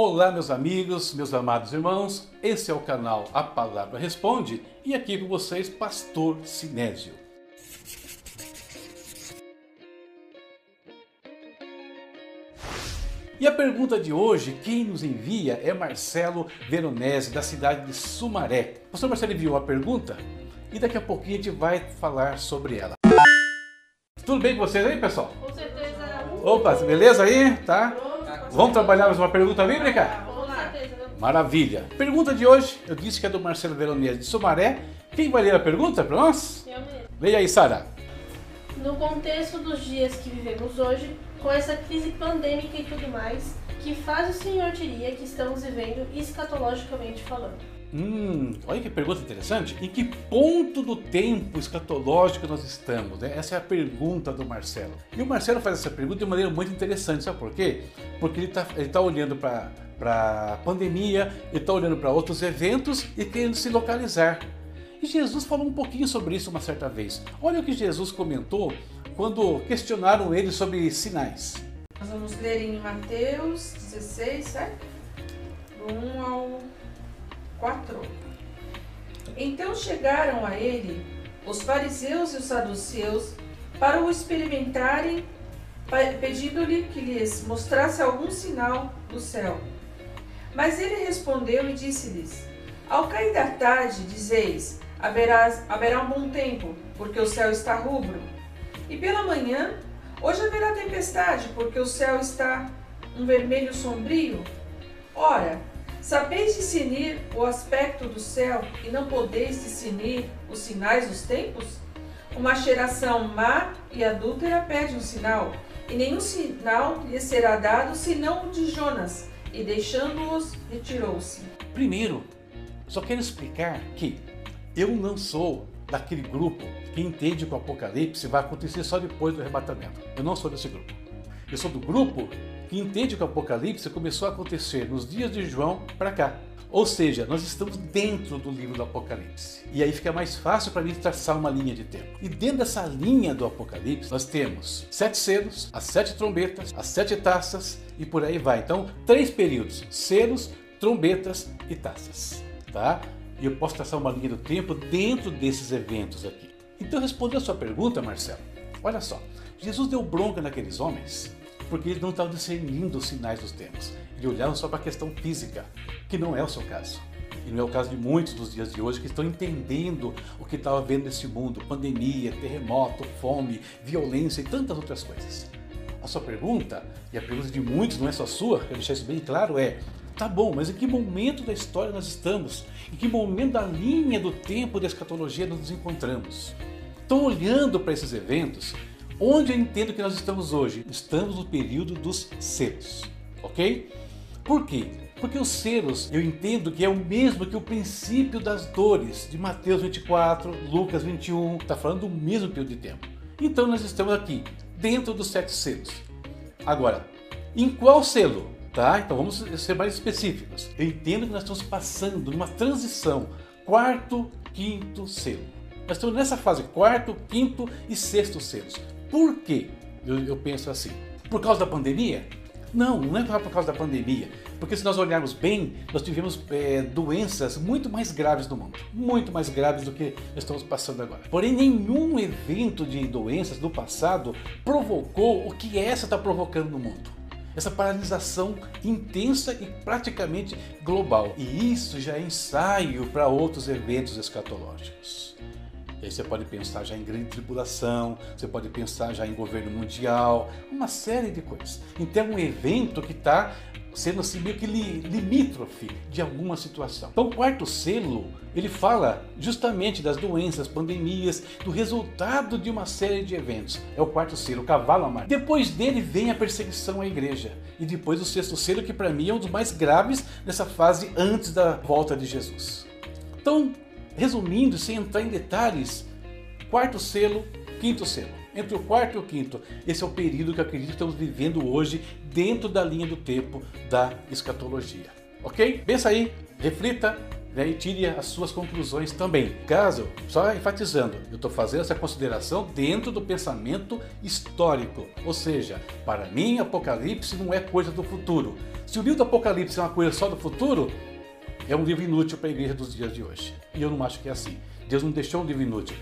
Olá, meus amigos, meus amados irmãos. Esse é o canal A Palavra Responde e aqui com vocês, Pastor Sinésio. E a pergunta de hoje, quem nos envia é Marcelo Veronese, da cidade de Sumaré. O pastor Marcelo enviou a pergunta e daqui a pouquinho a gente vai falar sobre ela. Tudo bem com vocês aí, pessoal? Com certeza. Opa, beleza aí? Tá? Vamos trabalhar mais uma pergunta bíblica? Maravilha. Pergunta de hoje, eu disse que é do Marcelo Veronese de Sumaré. Quem vai ler a pergunta para nós? Eu mesmo. Leia aí, Sara. No contexto dos dias que vivemos hoje, com essa crise pandêmica e tudo mais, que faz o senhor diria que estamos vivendo escatologicamente falando? Hum, olha que pergunta interessante. Em que ponto do tempo escatológico nós estamos? né? Essa é a pergunta do Marcelo. E o Marcelo faz essa pergunta de maneira muito interessante, sabe por quê? Porque ele está ele tá olhando para a pandemia, ele está olhando para outros eventos e querendo se localizar. E Jesus falou um pouquinho sobre isso uma certa vez. Olha o que Jesus comentou quando questionaram ele sobre sinais. Nós vamos ler em Mateus 16, certo? Do 1 ao 4. Então chegaram a ele os fariseus e os saduceus para o experimentarem, pedindo-lhe que lhes mostrasse algum sinal do céu. Mas ele respondeu e disse-lhes: Ao cair da tarde, dizeis: haverá, haverá um bom tempo, porque o céu está rubro. E pela manhã, hoje haverá tempestade, porque o céu está um vermelho sombrio. Ora, sabeis discernir o aspecto do céu e não podeis discernir os sinais dos tempos? Uma geração má e adúltera pede um sinal, e nenhum sinal lhe será dado senão o de Jonas, e deixando-os, retirou-se. Primeiro, só quero explicar que eu não sou daquele grupo que entende que o Apocalipse vai acontecer só depois do arrebatamento. Eu não sou desse grupo. Eu sou do grupo que entende que o Apocalipse começou a acontecer nos dias de João para cá. Ou seja, nós estamos dentro do livro do Apocalipse. E aí fica mais fácil para mim traçar uma linha de tempo. E dentro dessa linha do Apocalipse, nós temos sete selos, as sete trombetas, as sete taças e por aí vai. Então, três períodos: selos, trombetas e taças. Tá? E eu posso traçar uma linha do tempo dentro desses eventos aqui. Então, respondendo a sua pergunta, Marcelo, olha só. Jesus deu bronca naqueles homens porque eles não estavam discernindo os sinais dos tempos. Eles olhavam só para a questão física, que não é o seu caso. E não é o caso de muitos dos dias de hoje que estão entendendo o que está havendo nesse mundo: pandemia, terremoto, fome, violência e tantas outras coisas. A sua pergunta, e a pergunta de muitos, não é só sua, quero deixar isso bem claro, é: tá bom, mas em que momento da história nós estamos? Em que momento da linha do tempo da escatologia nós nos encontramos? Então, olhando para esses eventos, onde eu entendo que nós estamos hoje? Estamos no período dos selos, ok? Por quê? Porque os selos eu entendo que é o mesmo que o princípio das dores de Mateus 24, Lucas 21, está falando do mesmo período de tempo. Então nós estamos aqui, dentro dos sete selos. Agora, em qual selo? Tá? Então vamos ser mais específicos. Eu entendo que nós estamos passando numa transição, quarto, quinto selo. Nós estamos nessa fase quarto, quinto e sexto selos. Por quê? Eu, eu penso assim. Por causa da pandemia? Não, não é por causa da pandemia. Porque se nós olharmos bem, nós tivemos é, doenças muito mais graves no mundo. Muito mais graves do que estamos passando agora. Porém, nenhum evento de doenças do passado provocou o que essa está provocando no mundo essa paralisação intensa e praticamente global. E isso já é ensaio para outros eventos escatológicos. E aí você pode pensar já em grande tribulação, você pode pensar já em governo mundial, uma série de coisas. Então é um evento que está sendo assim meio que li, limítrofe de alguma situação. Então o quarto selo, ele fala justamente das doenças, pandemias, do resultado de uma série de eventos. É o quarto selo, o cavalo amarelo. Depois dele vem a perseguição à igreja. E depois o sexto selo, que para mim é um dos mais graves nessa fase antes da volta de Jesus. Então, resumindo, sem entrar em detalhes, quarto selo, quinto selo. Entre o quarto e o quinto, esse é o período que eu acredito que estamos vivendo hoje dentro da linha do tempo da escatologia. Ok? Pensa aí, reflita, né, e tire as suas conclusões também. Caso, só enfatizando, eu estou fazendo essa consideração dentro do pensamento histórico, ou seja, para mim Apocalipse não é coisa do futuro. Se o livro do Apocalipse é uma coisa só do futuro, é um livro inútil para a igreja dos dias de hoje. E eu não acho que é assim. Deus não deixou um livro inútil,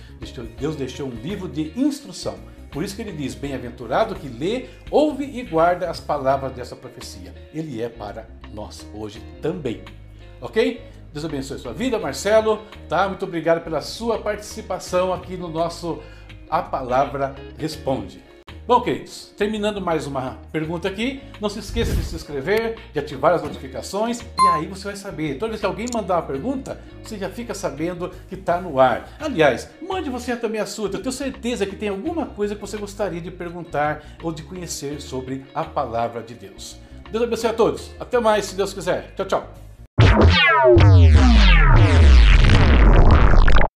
Deus deixou um livro de instrução. Por isso que ele diz: Bem-aventurado que lê, ouve e guarda as palavras dessa profecia. Ele é para nós hoje também. Ok? Deus abençoe sua vida, Marcelo. Tá? Muito obrigado pela sua participação aqui no nosso A Palavra Responde. Bom, queridos, terminando mais uma pergunta aqui, não se esqueça de se inscrever, de ativar as notificações e aí você vai saber. Toda vez que alguém mandar uma pergunta, você já fica sabendo que está no ar. Aliás, mande você também a sua. Eu tenho certeza que tem alguma coisa que você gostaria de perguntar ou de conhecer sobre a palavra de Deus. Deus abençoe a todos. Até mais, se Deus quiser. Tchau, tchau.